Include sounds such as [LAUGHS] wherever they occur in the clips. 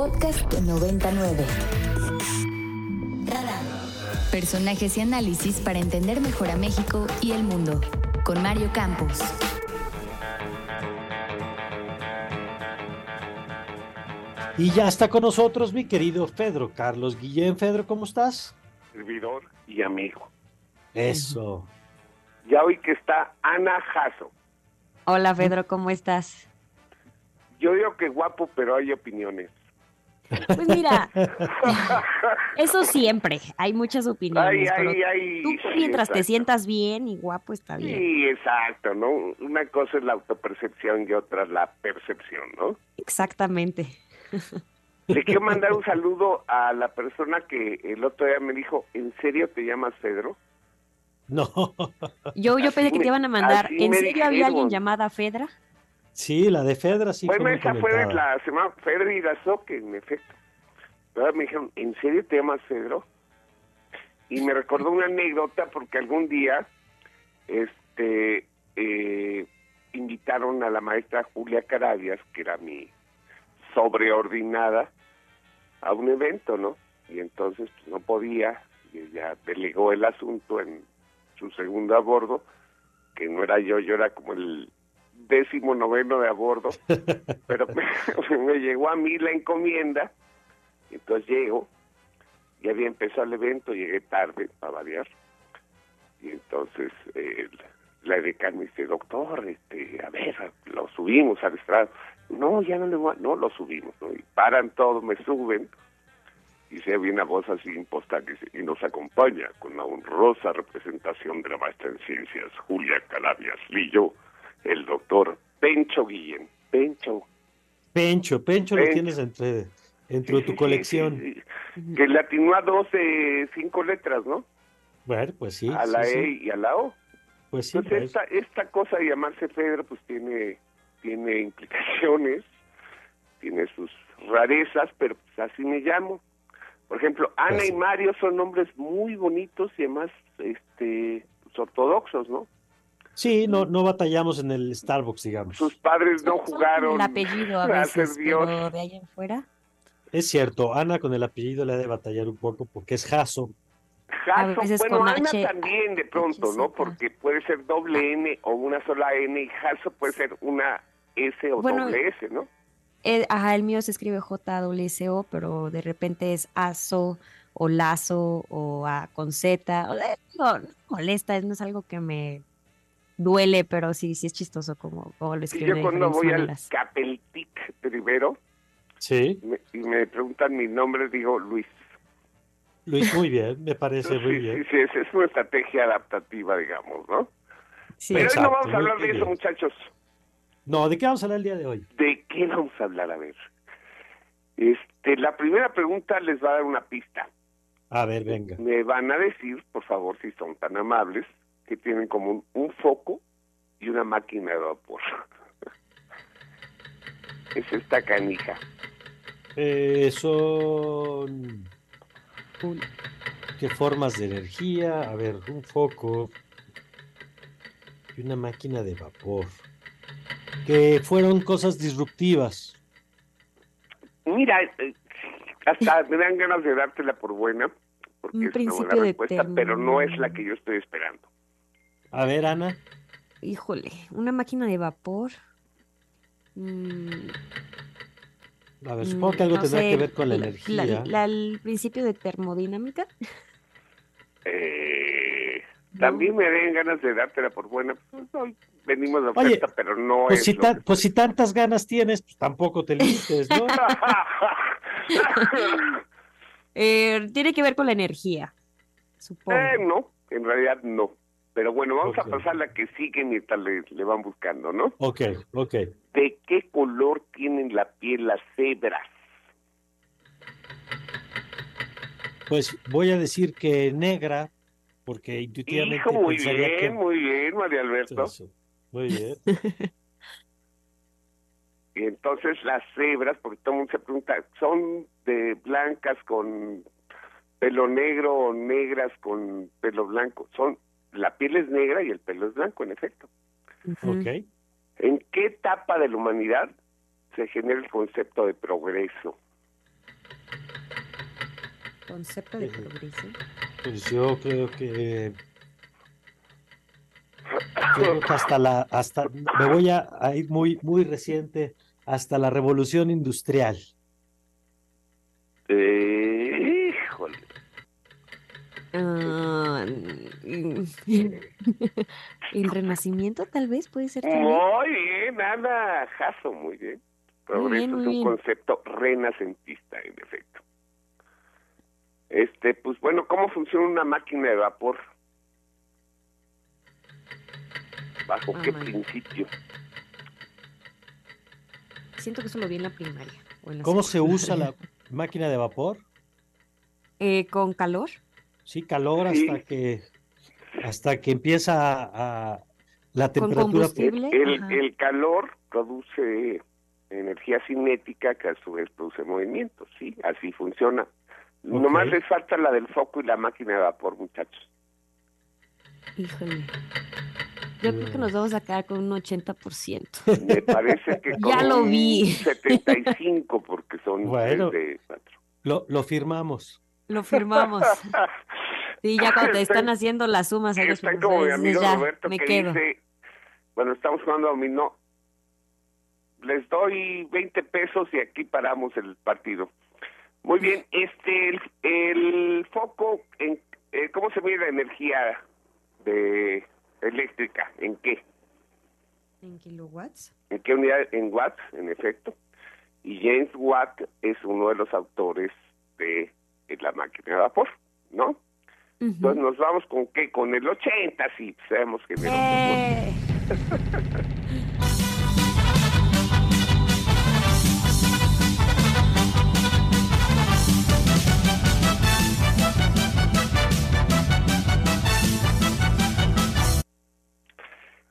Podcast 99. Personajes y análisis para entender mejor a México y el mundo. Con Mario Campos. Y ya está con nosotros mi querido Pedro Carlos Guillén. Pedro, ¿cómo estás? Servidor y amigo. Eso. Ya hoy que está Ana Jasso. Hola Pedro, ¿cómo estás? Yo digo que guapo, pero hay opiniones. Pues mira, [LAUGHS] eso siempre, hay muchas opiniones. Ay, pero ay, ay, tú sí, mientras te sientas bien y guapo está bien. Sí, exacto, ¿no? Una cosa es la autopercepción y otra la percepción, ¿no? Exactamente. Le quiero mandar un saludo a la persona que el otro día me dijo, ¿en serio te llamas Pedro? No. Yo, yo Así pensé que me- te iban a mandar. ¿En serio había alguien llamada Fedra? Sí, la de Fedra sí bueno, fue esa fue comentada. la semana Pedro Irazoque, en efecto. Ahora me dijeron, ¿en serio te llamas Pedro? Y me recordó una anécdota porque algún día este eh, invitaron a la maestra Julia Carabias, que era mi sobreordinada, a un evento, ¿no? Y entonces pues, no podía, y ella delegó el asunto en su segundo a bordo, que no era yo, yo era como el décimo noveno de a bordo, pero [LAUGHS] me, llegó a mí la encomienda, entonces llego, y había empezado el evento, llegué tarde, para variar, y entonces eh, la decana me dice, doctor, este, a ver, lo subimos al estrado. No, ya no le voy no lo subimos, ¿no? y paran todo, me suben, y se oye una voz así imposta y nos acompaña con la honrosa representación de la maestra en ciencias, Julia Calabias Lillo, el doctor Pencho Guillén. Pencho. Pencho, Pencho lo tienes entre, entre Sí, tu sí, colección. sí. Que le atinó a dos de cinco letras, ¿no? Bueno, pues sí. a la E y a la O. Pues sí, Entonces esta, esta cosa de llamarse Pedro pues tiene, tiene implicaciones, [LAUGHS] tiene sus rarezas, pero pues así me llamo. Por ejemplo, Ana Pues y. Mario son nombres muy bonitos y además este, pues, ortodoxos, ¿no? Sí, no, no batallamos en el Starbucks, digamos. Sus padres no jugaron El apellido a veces, pero de ahí en fuera. Es cierto, Ana con el apellido le ha de batallar un poco porque es Jaso. Jaso, bueno, Ana H- también de pronto, ¿no? Porque puede ser doble N o una sola N y Jaso puede ser una S o Bueno, doble S, ¿no? Eh, ajá, el mío se escribe J-W-S-O, pero de repente es ASO o Lazo o A con Z. O sea, digo, no molesta, no es algo que me duele, pero sí, sí es chistoso como, como lo Y escriben yo cuando voy al. Capeltic de Rivero Sí, me- y me preguntan mi nombre, digo Luis. Luis, muy [LAUGHS] bien, me parece muy sí, bien. sí, sí, esa es una estrategia adaptativa, digamos, ¿no? Sí. Pero hoy no vamos a hablar de eso, muchachos. No, ¿de qué vamos a hablar el día de hoy? ¿De qué vamos a hablar? A ver. Este, la primera pregunta les va a dar una pista. A ver, venga. Me van a decir, por favor, si son tan amables, que tienen como un, un foco y una máquina de vapor. [LAUGHS] es esta canija. Eh, son... ¿Qué formas de energía? A ver, un foco y una máquina de vapor. Que fueron cosas disruptivas. Mira, eh, hasta me dan ganas de dártela por buena, porque Un es una buena respuesta, pero no es la que yo estoy esperando. A ver, Ana. Híjole, una máquina de vapor. Mm, A ver, supongo que algo no tendrá sé, que ver con la la- energía. la- la- el principio de termodinámica. Eh. También me den ganas de dártela por buena. Pues, hoy venimos de Oye, oferta, pero no Pues es si, tan- que- pues si tantas ganas tienes, pues tampoco te limites, ¿no? [LAUGHS] Eh, tiene que ver con la energía, supongo. Eh, no, en realidad no. Pero bueno, vamos a pasar la que sigue mientras le, le van buscando, ¿no? Ok, ok. ¿De qué color tienen la piel las cebras? Pues voy a decir que negra, porque intuitivamente Hijo, muy bien, que... muy bien, María Alberto. Eso, Muy bien. [LAUGHS] Y entonces las cebras, porque todo el mundo se pregunta, ¿son de blancas con pelo negro o negras con pelo blanco? Son, la piel es negra y el pelo es blanco, en efecto. Ujú. Ok. ¿En qué etapa de la humanidad se genera el concepto de progreso? Concepto de progreso. Pues yo creo que [COUGHS] creo que hasta la hasta me voy a, a ir muy muy reciente hasta la revolución industrial. Eh, híjole. Ah, el renacimiento tal vez puede ser también. Muy bien, Ana Jasso, muy bien. Progreso bien, muy es un bien. concepto renacentista, en efecto. Este, pues bueno, ¿cómo funciona una máquina de vapor? ¿Bajo Ah, qué man. principio? Siento que eso lo vi en la primaria. o en la ¿Cómo se usa la secundaria. [LAUGHS] máquina de vapor? Eh, ¿Con calor? Sí, calor Sí. hasta que hasta que empieza a, a- la ¿Con temperatura. combustible? El, Ajá. el calor produce energía cinética que a su vez produce movimiento, ¿sí? Así funciona. Nomás les falta la del foco y la máquina de vapor, muchachos. Híjole. Yo creo que nos vamos a quedar con un 80%. Me parece que [LAUGHS] Ya con lo un vi. 75 porque son Bueno. de cuatro. Lo, lo firmamos. Lo firmamos. [LAUGHS] Sí, ya cuando te están haciendo las sumas ahí como mi profesores, amigo ya, Roberto me que quedo. dice, bueno, estamos jugando dominó, les doy 20 pesos y aquí paramos el partido. Muy bien, este, el, el foco, en, eh, ¿cómo se mide la energía de eléctrica? ¿En qué? ¿En kilowatts? ¿En qué unidad? En watts, en efecto. Y James Watt es uno de los autores de la máquina de vapor, ¿no? Entonces nos vamos con qué? Con el 80, sí, seamos generosos. Eh,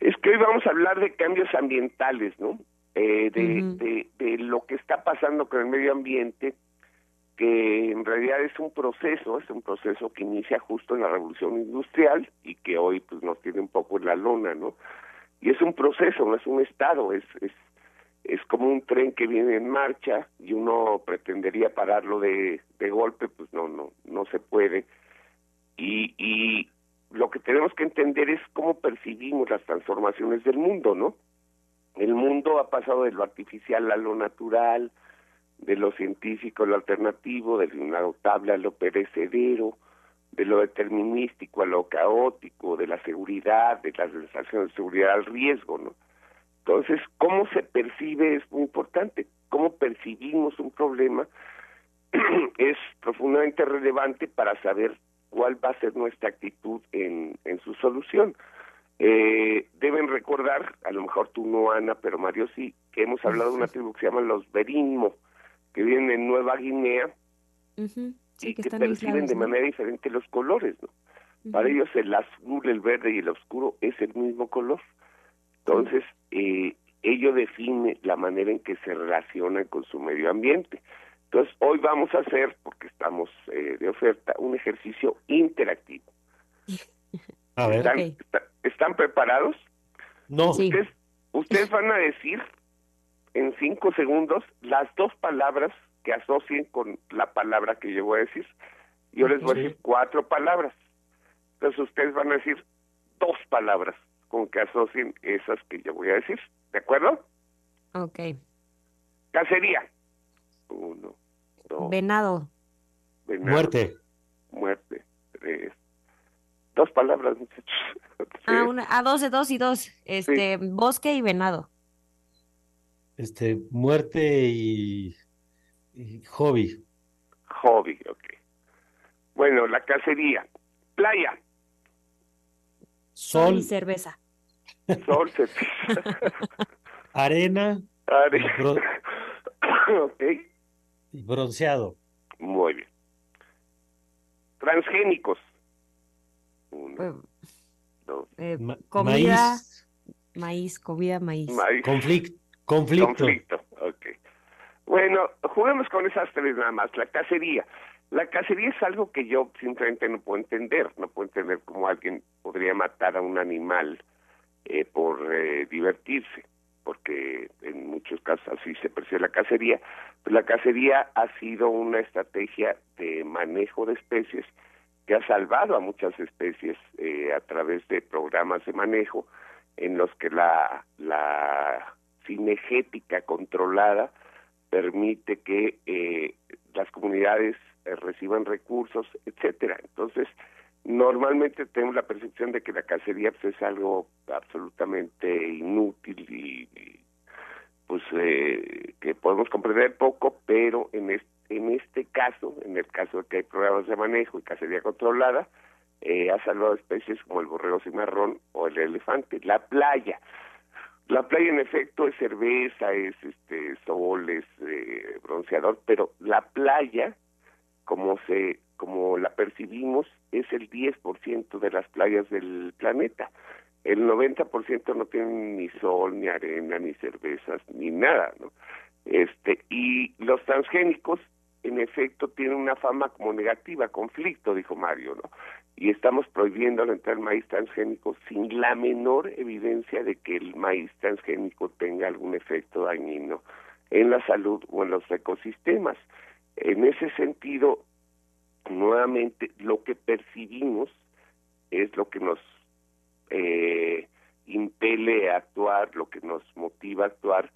Es que hoy vamos a hablar de cambios ambientales, ¿no? Eh, de, de, de lo que está pasando con el medio ambiente, que en realidad es un proceso, es un proceso que inicia justo en la revolución industrial y que hoy pues nos tiene un poco en la lona, ¿no? Y es un proceso, no es un estado, es, es, es como un tren que viene en marcha y uno pretendería pararlo de, de golpe, pues no, no, no se puede. Y, y lo que tenemos que entender es cómo percibimos las transformaciones del mundo, ¿no? El mundo ha pasado de lo artificial a lo natural, de lo científico a lo alternativo, de lo inagotable a lo perecedero, de lo determinístico a lo caótico, de la seguridad, de la sensación de seguridad al riesgo, ¿no? Entonces, cómo se percibe es muy importante. Cómo percibimos un problema [CLEARS THROAT] es profundamente relevante para saber cuál va a ser nuestra actitud en, en su solución. Eh, deben recordar, a lo mejor tú no, Ana, pero Mario sí, que hemos hablado de una tribu que se llama los Berinmo, que viven en Nueva Guinea Sí, y que que están perciben aislados, de ¿no? manera diferente los colores, ¿no? Para ellos el azul, el verde y el oscuro es el mismo color. Entonces, eh, ello define la manera en que se relacionan con su medio ambiente. Entonces, hoy vamos a hacer, porque estamos eh, de oferta, un ejercicio interactivo. A ver, ¿Están, Ok. está- ¿están preparados? no, Sí. Ustedes, ustedes [LAUGHS] van a decir en cinco segundos las dos palabras que asocien con la palabra que yo voy a decir. Yo les voy a decir cuatro palabras. Entonces ustedes van a decir dos palabras con que asocien esas que yo voy a decir. ¿De acuerdo? Ok. Cacería. Uno, dos, Venado. venado, muerte. muerte. Tres. Dos palabras, muchachos. [LAUGHS] Ah, una, ah, dos de dos y dos. Este, bosque y venado. Este, muerte y, y hobby. Hobby, ok. Bueno, la cacería. Playa. Sol, y cerveza. Sol, [LAUGHS] se... arena Are- Bro- [COUGHS] ok, y bronceado. muy bien. Transgénicos. Uno, Eh, dos, eh, comida, maíz, maíz, comida, maíz. maíz, conflic- conflicto. conflicto. Ok. Bueno, juguemos con esas tres nada más. La cacería. La cacería es algo que yo simplemente no puedo entender. No puedo entender cómo alguien podría matar a un animal eh, por eh, divertirse. porque en muchos casos así se percibe la cacería, pues la cacería ha sido una estrategia de manejo de especies que ha salvado a muchas especies eh, a través de programas de manejo en los que la, la cinegética controlada permite que eh, las comunidades eh, reciban recursos, etcétera. Entonces, normalmente tenemos la percepción de que la cacería pues, es algo absolutamente inútil y, pues eh, que podemos comprender poco, pero en este, en este caso, en el caso de que hay programas de manejo y cacería controlada, eh, ha salvado especies como el borrego cimarrón o el elefante. La playa, la playa en efecto es cerveza, es este sol, es eh, bronceador, pero la playa, como se como la percibimos, es el 10% de las playas del planeta. El 90% no tienen ni sol, ni arena, ni cervezas, ni nada, ¿no? Este, y los transgénicos, en efecto, tienen una fama como negativa, conflicto, dijo Mario, ¿no? Y estamos prohibiendo la entrada maíz transgénico sin la menor evidencia de que el maíz transgénico tenga algún efecto dañino en la salud o en los ecosistemas. En ese sentido, nuevamente lo que percibimos es lo que nos eh, impele a actuar, lo que nos motiva a actuar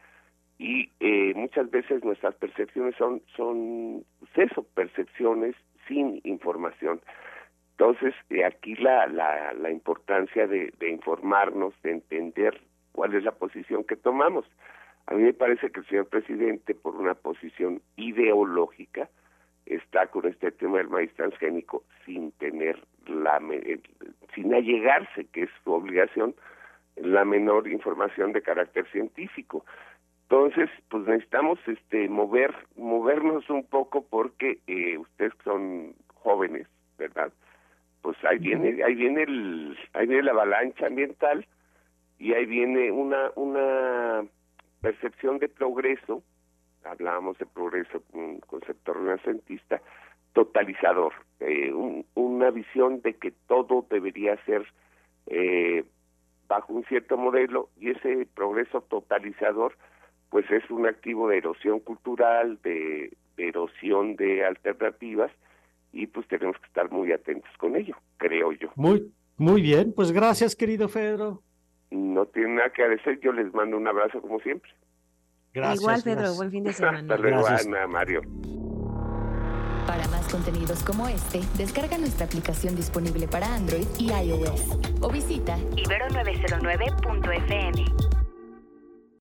y eh, muchas veces nuestras percepciones son son pues eso, percepciones sin información. Entonces eh, aquí la, la, la importancia de, de informarnos, de entender cuál es la posición que tomamos. A mí me parece que el señor presidente, por una posición ideológica, está con este tema del maíz transgénico sin tener la sin allegarse que es su obligación la menor información de carácter científico entonces pues necesitamos este mover movernos un poco porque eh, ustedes son jóvenes verdad pues ahí viene ahí viene el ahí viene la avalancha ambiental y ahí viene una una percepción de progreso hablábamos de progreso, un concepto renacentista, totalizador, eh, una visión de que todo debería ser eh, bajo un cierto modelo y ese progreso totalizador pues es un activo de erosión cultural, de, de erosión de alternativas y pues tenemos que estar muy atentos con ello, creo yo. Muy, muy bien, pues gracias querido Pedro. No tiene nada que agradecer, yo les mando un abrazo como siempre. Gracias, Igual, Pedro, buen fin de [LAUGHS] semana. Hasta luego, Ana, Mario. Para más contenidos como este, descarga nuestra aplicación disponible para Android y iOS o visita ibero909.fm.